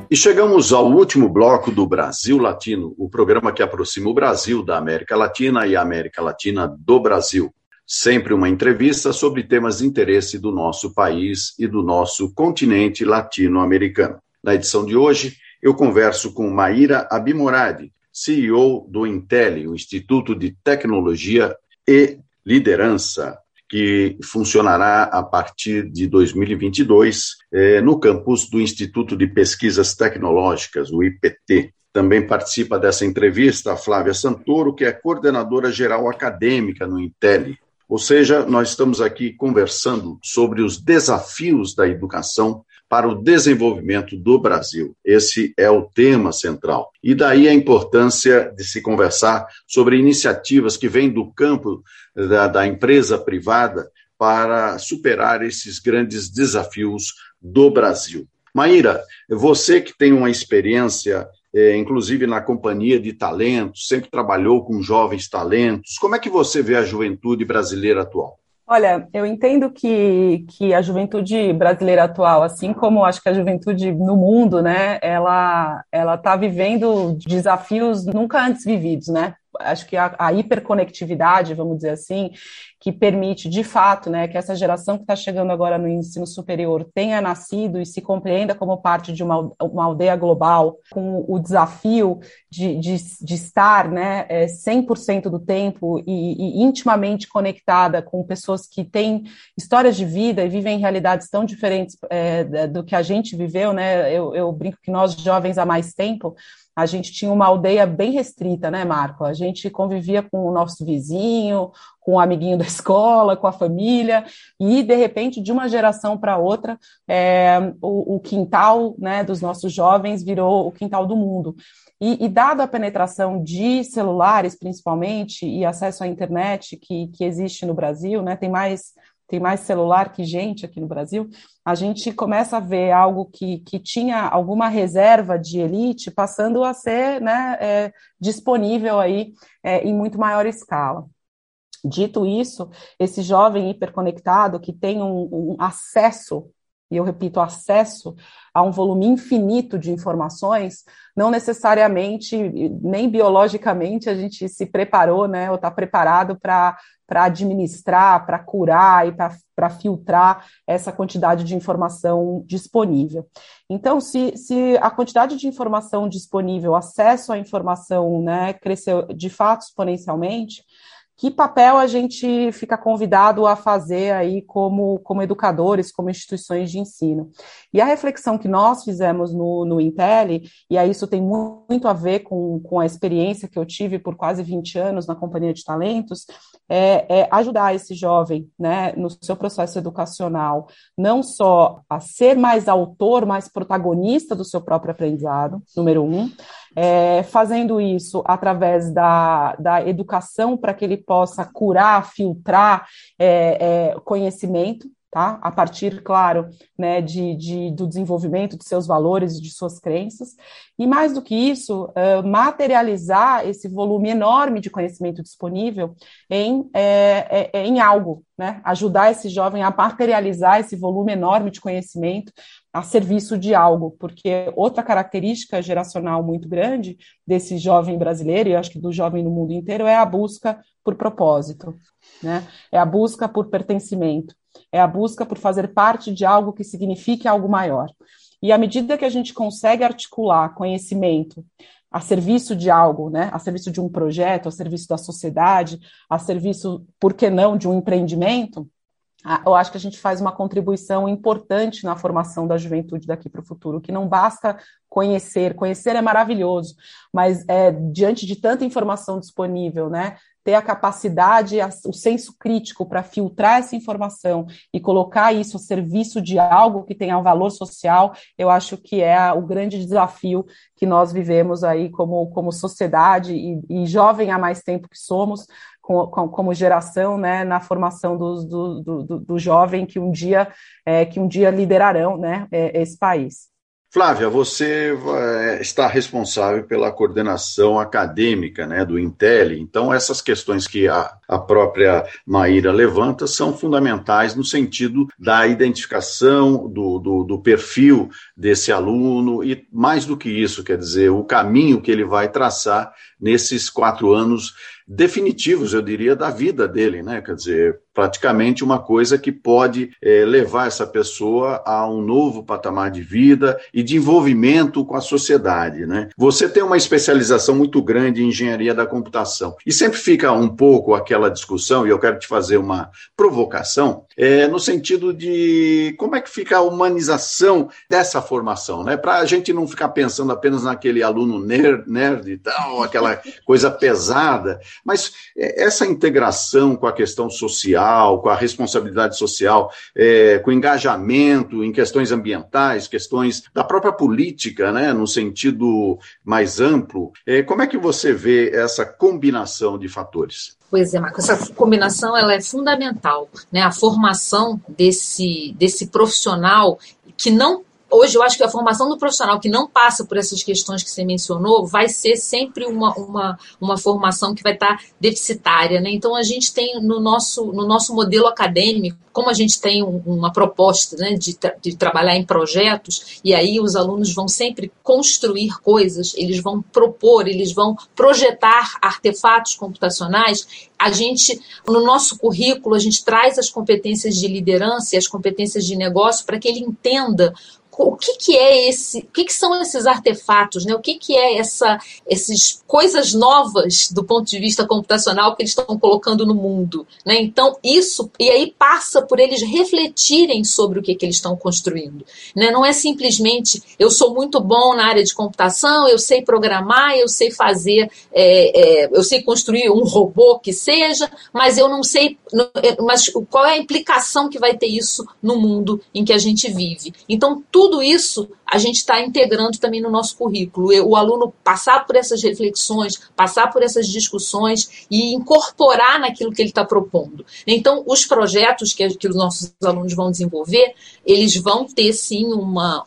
E chegamos ao último bloco do Brasil Latino, o programa que aproxima o Brasil da América Latina e a América Latina do Brasil. Sempre uma entrevista sobre temas de interesse do nosso país e do nosso continente latino-americano. Na edição de hoje, eu converso com Maíra Abimoradi, CEO do Intel, o Instituto de Tecnologia e Liderança, que funcionará a partir de 2022 eh, no campus do Instituto de Pesquisas Tecnológicas, o IPT. Também participa dessa entrevista a Flávia Santoro, que é coordenadora geral acadêmica no Intel. Ou seja, nós estamos aqui conversando sobre os desafios da educação para o desenvolvimento do Brasil. Esse é o tema central. E daí a importância de se conversar sobre iniciativas que vêm do campo da, da empresa privada para superar esses grandes desafios do Brasil. Maíra, você que tem uma experiência, é, inclusive na companhia de talentos, sempre trabalhou com jovens talentos, como é que você vê a juventude brasileira atual? Olha, eu entendo que, que a juventude brasileira atual, assim como acho que a juventude no mundo, né, ela ela está vivendo desafios nunca antes vividos, né? Acho que a, a, hiperconectividade, vamos dizer assim, que permite, de fato, né, que essa geração que está chegando agora no ensino superior tenha nascido e se compreenda como parte de uma, uma aldeia global, com o desafio de, de, de estar né, 100% é, do tempo e, e, intimamente conectada com pessoas que têm histórias de vida e vivem realidades tão diferentes é, do que a gente viveu, né? Eu, eu brinco que nós, jovens há mais tempo, a gente tinha uma aldeia bem restrita, né, Marco? A gente convivia com o nosso vizinho, com o amiguinho da [laughs] escola, com a família, e de repente, de uma geração para outra, é, o, o, quintal né, dos nossos jovens virou o quintal do mundo. E, e dado a penetração de celulares, principalmente, e acesso à internet que, que existe no Brasil, né, tem mais tem mais celular que gente aqui no Brasil, a gente começa a ver algo que, que tinha alguma reserva de elite passando a ser né, é, disponível aí é, em muito maior escala. Dito isso, esse jovem hiperconectado que tem um, um acesso e eu repito, acesso a um volume infinito de informações, não necessariamente, nem biologicamente, a gente se preparou, né, ou está preparado para administrar, para curar e para filtrar essa quantidade de informação disponível. Então, se, se a quantidade de informação disponível, acesso à informação, né, cresceu de fato exponencialmente, que papel a gente fica convidado a fazer aí como, como educadores, como instituições de ensino. E a reflexão que nós fizemos no, no Intel, e aí isso tem muito a ver com, com a experiência que eu tive por quase 20 anos na Companhia de Talentos, é, é ajudar esse jovem né, no seu processo educacional, não só a ser mais autor, mais protagonista do seu próprio aprendizado, número um, é, fazendo isso através da, da educação para que ele possa curar, filtrar é, é, conhecimento, tá? A partir, claro, né, de, de, do desenvolvimento de seus valores e de suas crenças, e mais do que isso, uh, materializar esse volume enorme de conhecimento disponível em, é, é, em algo, né? Ajudar esse jovem a materializar esse volume enorme de conhecimento a serviço de algo, porque outra característica geracional muito grande desse jovem brasileiro, e acho que do jovem no mundo inteiro, é a busca por propósito, né? É a busca por pertencimento, é a busca por fazer parte de algo que signifique algo maior. E à medida que a gente consegue articular conhecimento a serviço de algo, né? A serviço de um projeto, a serviço da sociedade, a serviço, por que não, de um empreendimento, eu acho que a gente faz uma contribuição importante na formação da juventude daqui para o futuro, que não basta conhecer, conhecer é maravilhoso, mas é, diante de tanta informação disponível, né, ter a capacidade, o senso crítico para filtrar essa informação e colocar isso a serviço de algo que tenha um valor social, eu acho que é o grande desafio que nós vivemos aí como, como sociedade e, e jovem há mais tempo que somos, como geração, né, na formação do, do, do, do jovem que um dia, é, que um dia liderarão, né, é, esse país. Flávia, você está responsável pela coordenação acadêmica né, do Intel, então essas questões que a, a própria Maíra levanta são fundamentais no sentido da identificação do, do, do perfil desse aluno e, mais do que isso, quer dizer, o caminho que ele vai traçar nesses quatro anos definitivos, eu diria, da vida dele, né? Quer dizer, praticamente uma coisa que pode é, levar essa pessoa a um novo patamar de vida e de envolvimento com a sociedade, né? Você tem uma especialização muito grande em engenharia da computação e sempre fica um pouco aquela discussão e eu quero te fazer uma provocação é, no sentido de como é que fica a humanização dessa formação, né? Para a gente não ficar pensando apenas naquele aluno nerd, nerd e tal, aquela coisa pesada, mas é, essa integração com a questão social, com a responsabilidade social, é, com engajamento em questões ambientais, questões da própria política, né, no sentido mais amplo, é, como é que você vê essa combinação de fatores? Pois é, Marco, essa combinação ela é fundamental, né? A formação desse, desse profissional que não hoje eu acho que a formação do profissional que não passa por essas questões que você mencionou vai ser sempre uma, uma, uma formação que vai estar deficitária. Né? Então, a gente tem no nosso, no nosso modelo acadêmico, como a gente tem um, uma proposta né, de, de trabalhar em projetos, e aí os alunos vão sempre construir coisas, eles vão propor, eles vão projetar artefatos computacionais, a gente, no nosso currículo, a gente traz as competências de liderança e as competências de negócio para que ele entenda o que, que é esse, o que, que são esses artefatos, né? O que, que é essa, essas coisas novas do ponto de vista computacional que eles estão colocando no mundo, né? Então isso e aí passa por eles refletirem sobre o que, que eles estão construindo, né? Não é simplesmente eu sou muito bom na área de computação, eu sei programar, eu sei fazer, é, é, eu sei construir um robô que seja, mas eu não sei, mas qual é a implicação que vai ter isso no mundo em que a gente vive? Então tudo tudo isso a gente está integrando também no nosso currículo. O aluno passar por essas reflexões, passar por essas discussões e incorporar naquilo que ele está propondo. Então, os projetos que, que os nossos alunos vão desenvolver, eles vão ter sim uma.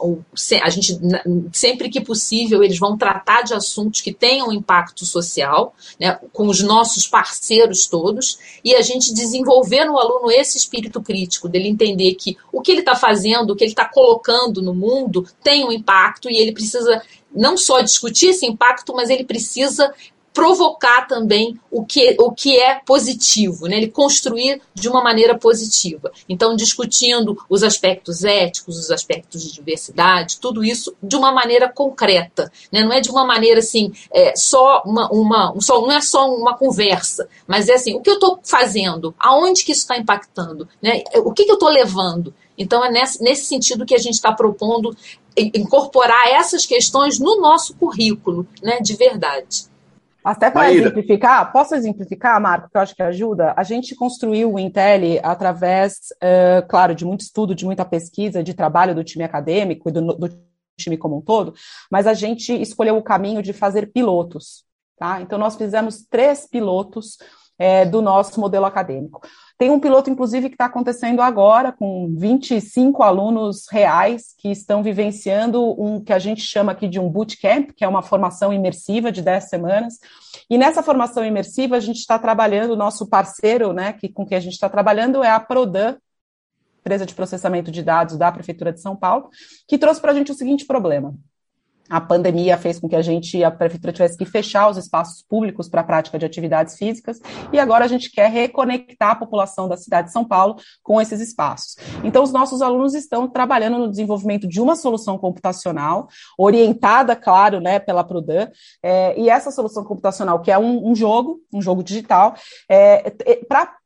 A gente, sempre que possível, eles vão tratar de assuntos que tenham impacto social, né, com os nossos parceiros todos, e a gente desenvolver no aluno esse espírito crítico, dele entender que o que ele está fazendo, o que ele está colocando no mundo, tem tem um impacto e ele precisa não só discutir esse impacto, mas ele precisa provocar também o que, o que é positivo, né? ele construir de uma maneira positiva. Então, discutindo os aspectos éticos, os aspectos de diversidade, tudo isso de uma maneira concreta. Né? Não é de uma maneira assim, é, só uma, uma só, não é só uma conversa, mas é assim, o que eu estou fazendo? Aonde que isso está impactando? Né? O que, que eu estou levando? Então, é nesse, nesse sentido que a gente está propondo incorporar essas questões no nosso currículo, né, de verdade. Até para exemplificar, posso exemplificar, Marco, que eu acho que ajuda? A gente construiu o Intel através, uh, claro, de muito estudo, de muita pesquisa, de trabalho do time acadêmico e do, do time como um todo, mas a gente escolheu o caminho de fazer pilotos. Tá? Então, nós fizemos três pilotos é, do nosso modelo acadêmico. Tem um piloto, inclusive, que está acontecendo agora, com 25 alunos reais que estão vivenciando um que a gente chama aqui de um bootcamp, que é uma formação imersiva de 10 semanas. E nessa formação imersiva, a gente está trabalhando, o nosso parceiro, né, que, com quem a gente está trabalhando é a Prodan, empresa de processamento de dados da Prefeitura de São Paulo, que trouxe para a gente o seguinte problema a pandemia fez com que a gente, a prefeitura tivesse que fechar os espaços públicos para a prática de atividades físicas, e agora a gente quer reconectar a população da cidade de São Paulo com esses espaços. Então, os nossos alunos estão trabalhando no desenvolvimento de uma solução computacional, orientada, claro, né, pela Prudan, é, e essa solução computacional, que é um, um jogo, um jogo digital, é, é para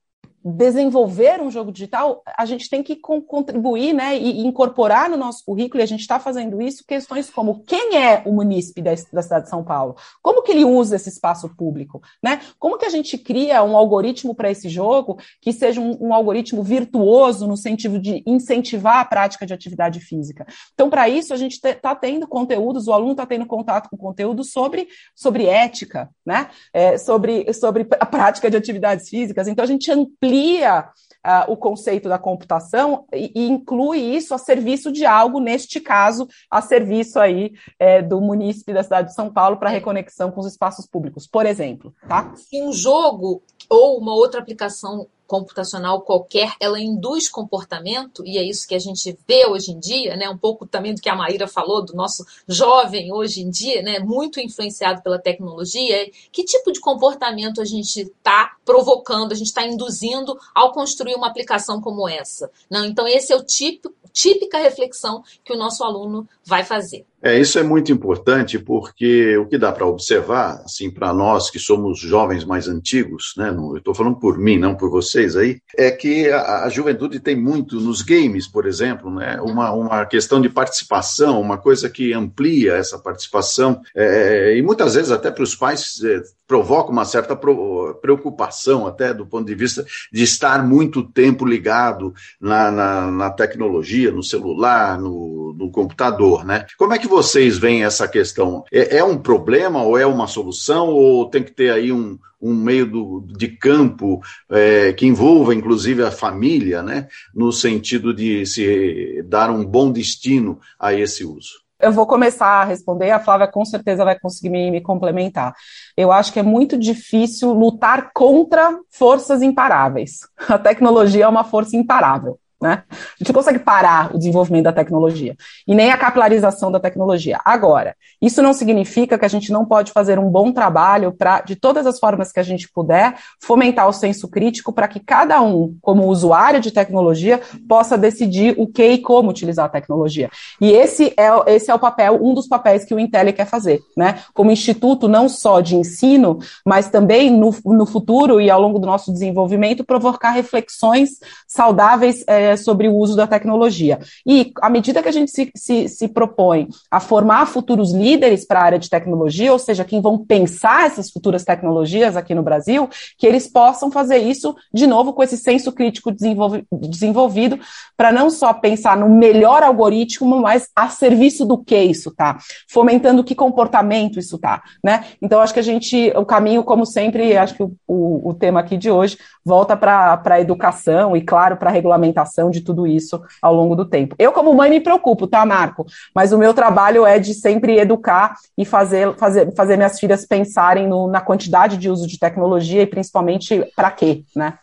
desenvolver um jogo digital, a gente tem que contribuir né, e incorporar no nosso currículo, e a gente está fazendo isso, questões como quem é o munícipe da, da, cidade de São Paulo, como que ele usa esse espaço público, né? Como que a gente cria um algoritmo para esse jogo que seja um, um, algoritmo virtuoso no sentido de incentivar a prática de atividade física. Então, para isso, a gente está tendo conteúdos, o aluno está tendo contato com conteúdo sobre, sobre ética, né? É, sobre, sobre a prática de atividades físicas. Então, a gente amplia cria uh, o conceito da computação e, e, inclui isso a serviço de algo, neste caso, a serviço aí é, do munícipe da cidade de São Paulo para reconexão com os espaços públicos, por exemplo. Tá? Se um jogo ou uma outra aplicação computacional qualquer, ela induz comportamento, e é isso que a gente vê hoje em dia, né? um pouco também do que a Maíra falou, do nosso jovem hoje em dia, né? muito influenciado pela tecnologia, que tipo de comportamento a gente está provocando, a gente está induzindo ao construir uma aplicação como essa. Não, então esse é o tipo, típica reflexão que o nosso aluno vai fazer. É, isso é muito importante porque o que dá para observar, assim, para nós que somos jovens mais antigos, né, eu estou falando por mim, não por vocês aí, é que a, a, juventude tem muito nos games, por exemplo, né, uma, uma questão de participação, uma coisa que amplia essa participação é, e muitas vezes até para os pais é, provoca uma certa preocupação até do ponto de vista de estar muito tempo ligado na, na, na tecnologia, no celular, no, no computador, né? Como é que vocês veem essa questão? É, é, um problema ou é uma solução ou tem que ter aí um, um meio do, de campo é, que envolva inclusive a família, né? No sentido de se dar um bom destino a esse uso? Eu vou começar a responder, a Flávia com certeza vai conseguir me, me, complementar. Eu acho que é muito difícil lutar contra forças imparáveis. A tecnologia é uma força imparável. Né? A gente não consegue parar o desenvolvimento da tecnologia e nem a capilarização da tecnologia. Agora, isso não significa que a gente não pode fazer um bom trabalho para, de todas as formas que a gente puder, fomentar o senso crítico para que cada um, como usuário de tecnologia, possa decidir o que e como utilizar a tecnologia. E esse é, esse é o papel, um dos papéis que o Intel quer fazer, né? Como instituto não só de ensino, mas também no, no futuro e ao longo do nosso desenvolvimento, provocar reflexões saudáveis. É, é, sobre o uso da tecnologia. E à medida que a gente se, se, se propõe a formar futuros líderes para a área de tecnologia, ou seja, quem vão pensar essas futuras tecnologias aqui no Brasil, que eles possam fazer isso de novo com esse senso crítico desenvolvi desenvolvido, para não só pensar no melhor algoritmo, mas a serviço do que isso tá, fomentando que comportamento isso tá, né? Então acho que a gente, o caminho, como sempre, acho que o, o, o tema aqui de hoje volta para a educação e, claro, para a regulamentação de tudo isso ao longo do tempo. Eu, como mãe, me preocupo, tá, Marco? Mas o meu trabalho é de sempre educar e fazer, fazer, fazer minhas filhas pensarem no, na quantidade de uso de tecnologia e principalmente para quê, né?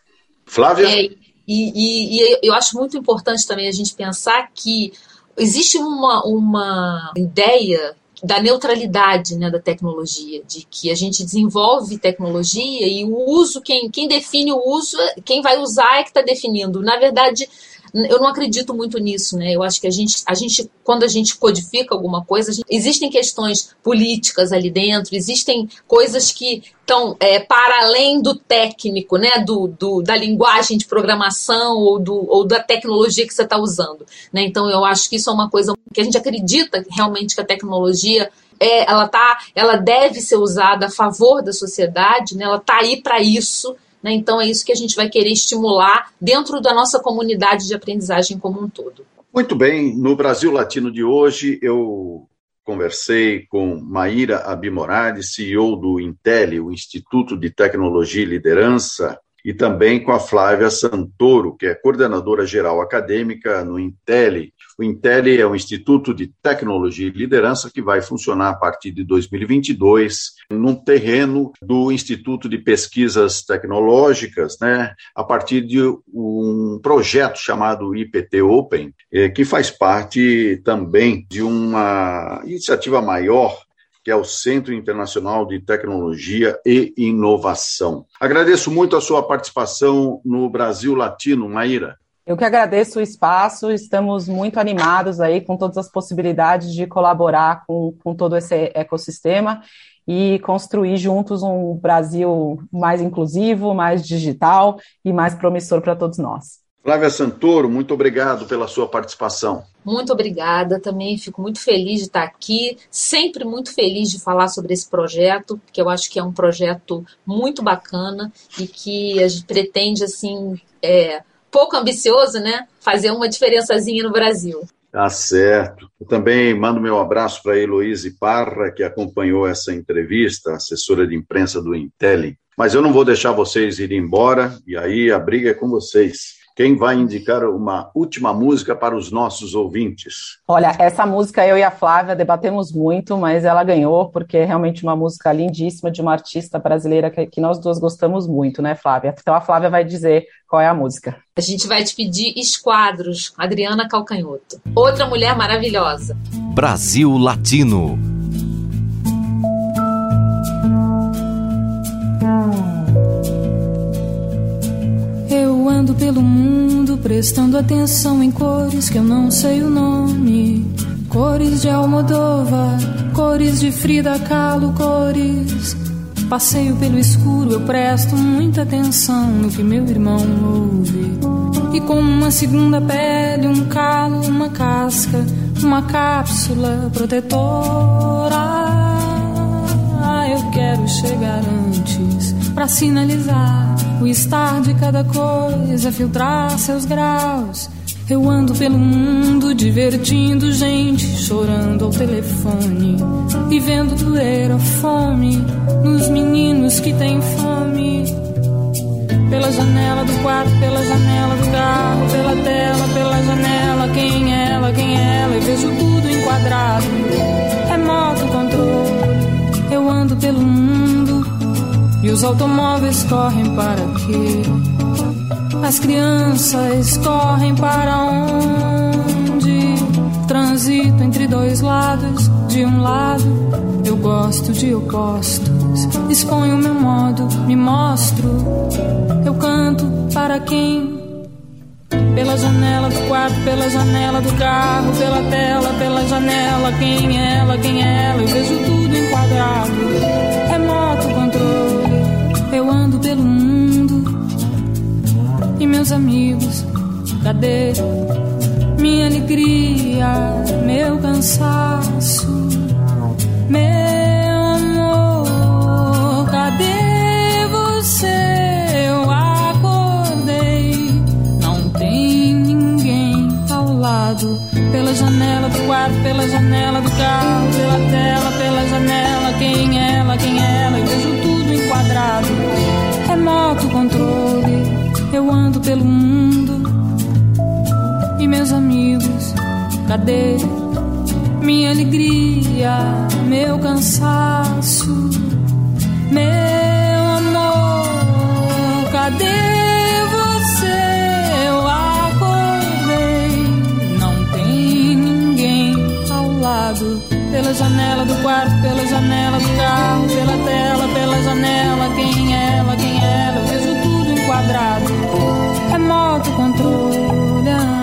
Flávia? É, e, e, e eu acho muito importante também a gente pensar que existe uma, uma ideia da neutralidade né, da tecnologia, de que a gente desenvolve tecnologia e o uso, quem, quem define o uso, quem vai usar é que está definindo. Na verdade, eu não acredito muito nisso, né? Eu acho que a gente, a gente quando a gente codifica alguma coisa, gente, existem questões políticas ali dentro, existem coisas que estão é, para além do técnico, né? Do, do, da linguagem de programação ou, do, ou da tecnologia que você está usando, né? Então eu acho que isso é uma coisa que a gente acredita realmente que a tecnologia é, ela tá, ela deve ser usada a favor da sociedade, né? Ela está aí para isso né? Então, é isso que a gente vai querer estimular dentro da nossa comunidade de aprendizagem como um todo. Muito bem, no Brasil Latino de hoje, eu conversei com Maíra Abimoradi, CEO do Intel, o Instituto de Tecnologia e Liderança, e também com a Flávia Santoro, que é coordenadora geral acadêmica no Intel. O Intel é um instituto de tecnologia e liderança que vai funcionar a partir de 2022 num terreno do Instituto de Pesquisas Tecnológicas, né, a partir de um projeto chamado IPT Open, eh, que faz parte também de uma iniciativa maior que é o Centro Internacional de Tecnologia e Inovação. Agradeço muito a sua participação no Brasil Latino, Maíra. Eu que agradeço o espaço, estamos muito animados aí com todas as possibilidades de colaborar com, com todo esse ecossistema e construir juntos um Brasil mais inclusivo, mais digital e mais promissor para todos nós. Flávia Santoro, muito obrigado pela sua participação. Muito obrigada, também fico muito feliz de estar aqui, sempre muito feliz de falar sobre esse projeto, que eu acho que é um projeto muito bacana e que a gente pretende, assim, é, pouco ambicioso, né, fazer uma diferençazinha no Brasil. Tá certo. Eu também mando meu abraço para a Heloíse Parra, que acompanhou essa entrevista, assessora de imprensa do Intelli. Mas eu não vou deixar vocês irem embora, e aí a briga é com vocês. Quem vai indicar uma última música para os nossos ouvintes? Olha, essa música eu e a Flávia debatemos muito, mas ela ganhou porque é realmente uma música lindíssima de uma artista brasileira que, que nós duas gostamos muito, né, Flávia? Então a Flávia vai dizer qual é a música. A gente vai te pedir Esquadros, Adriana Calcanhoto. Outra mulher maravilhosa. Brasil Latino. Eu ando pelo mundo prestando atenção em cores que eu não sei o nome. Cores de Almodóvar, cores de Frida Kahlo, cores. Passeio pelo escuro, eu presto muita atenção no que meu irmão ouve. E como uma segunda pele, um calo, uma casca, uma cápsula protetora. Eu quero chegar antes para sinalizar o estar de cada coisa, filtrar seus graus. Eu ando pelo mundo divertindo gente, chorando ao telefone e vendo doer a fome nos meninos que têm fome. Pela janela do quarto, pela janela do carro, pela tela, pela janela, quem é ela, quem é ela, e vejo tudo enquadrado. Remoto controle, eu ando pelo mundo e os automóveis correm para quê? As crianças correm para onde? Transito entre dois lados. De um lado, eu gosto de opostos. Exponho meu modo, me mostro. Eu canto para quem? Pela janela do quarto, pela janela do carro, pela tela, pela janela. Quem é ela, quem é ela? Eu vejo tudo enquadrado. Pelo mundo. E meus amigos, cadê minha alegria, meu cansaço, meu amor? Cadê você? Eu acordei, não tem ninguém ao lado. Pela janela do quarto, pela janela do carro, pela tela, pela janela. Quem é ela, controle, eu ando pelo mundo. E meus amigos, cadê minha alegria, meu cansaço, meu amor? Cadê você? Eu acordei, não tem ninguém ao lado. Pela janela do quarto, pela janela do carro, pela tela, pela janela. Quem é ela, quem é ela? Enquadrado. Remoto controle.